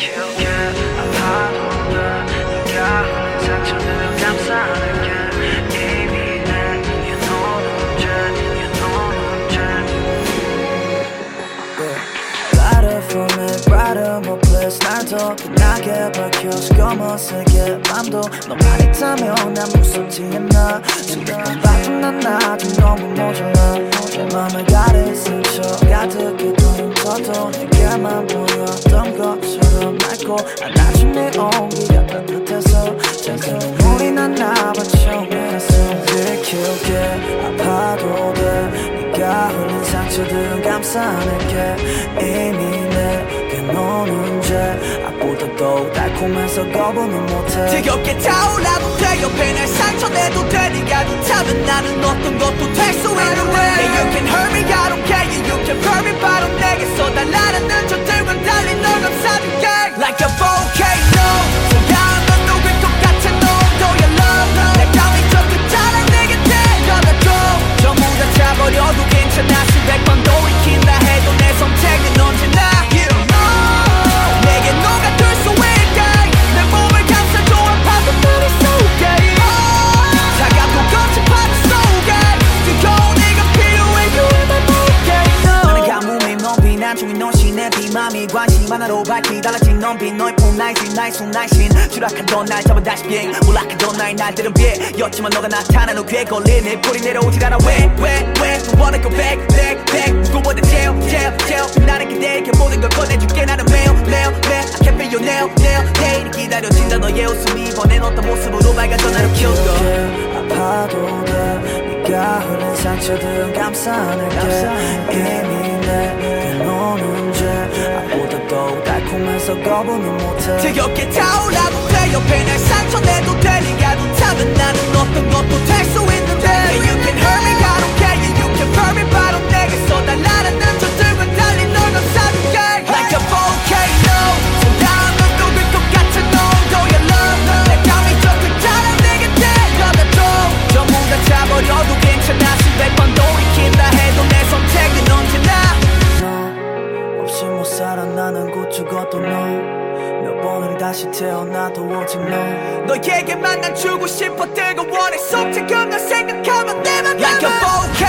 길게 아파도 난 네가 하는 상처는 감싸는 게 From it, brighter, more bliss. 난더 빛나게 밝혀 검은색의 맘도. 너만 있다면 난 무슨 티였나 수백번 바쁜 난 아직 너무 모자라. 내 맘을 가린 상처 가득히 둥 터도 내게만 보여. 것처럼 맑고 안아준 네 온기가 따뜻해서 작은 눈물이 난 나와 처음이었어 들키게 아파도 돼. 네가 흘린 상처들은 감싸낼게. 이미 내게 노는 죄 아보다도 달콤해서 거부는 못해. 지겹게 타올라도 돼. 옆에 날 상처내도 돼. 네가 좋다면 나는 어떤 것도 될 넌비 난중이 너신의 비맘이 관심 하나로 밝히 달라진 넌비 너의 품 날씬 나의 숨 날씬 추락하던 날 잡아 다시 비행 몰락하던 나의 날들은 비였지만 너가 나타난 후에 걸린 내 뿌리 내려오질 않아 왜왜왜? I wanna go back back back 누구보다 제일 제일 제일 나는 기대게 모든 걸 꺼내줄게. 나는 매일 매일 매일 I can feel you now now 내일이 기다려진다. 너의 웃음이 이번엔 어떤 모습으로 밝아져 나를 들키게 아파도 돼. 네가 흘린 상처들은 감싸낼게. 이미 내게 노는 죄. 아보다도 달콤해서 거부는 못해 지겹게 타올라도 돼 옆에 날 상처 내도 돼 네가 좋다면 나는 어떤 다시 태어나도 오직 너 너에게만 난 주고 싶어 뜨거워 내 속삭여 널 생각하면 내맘 volcano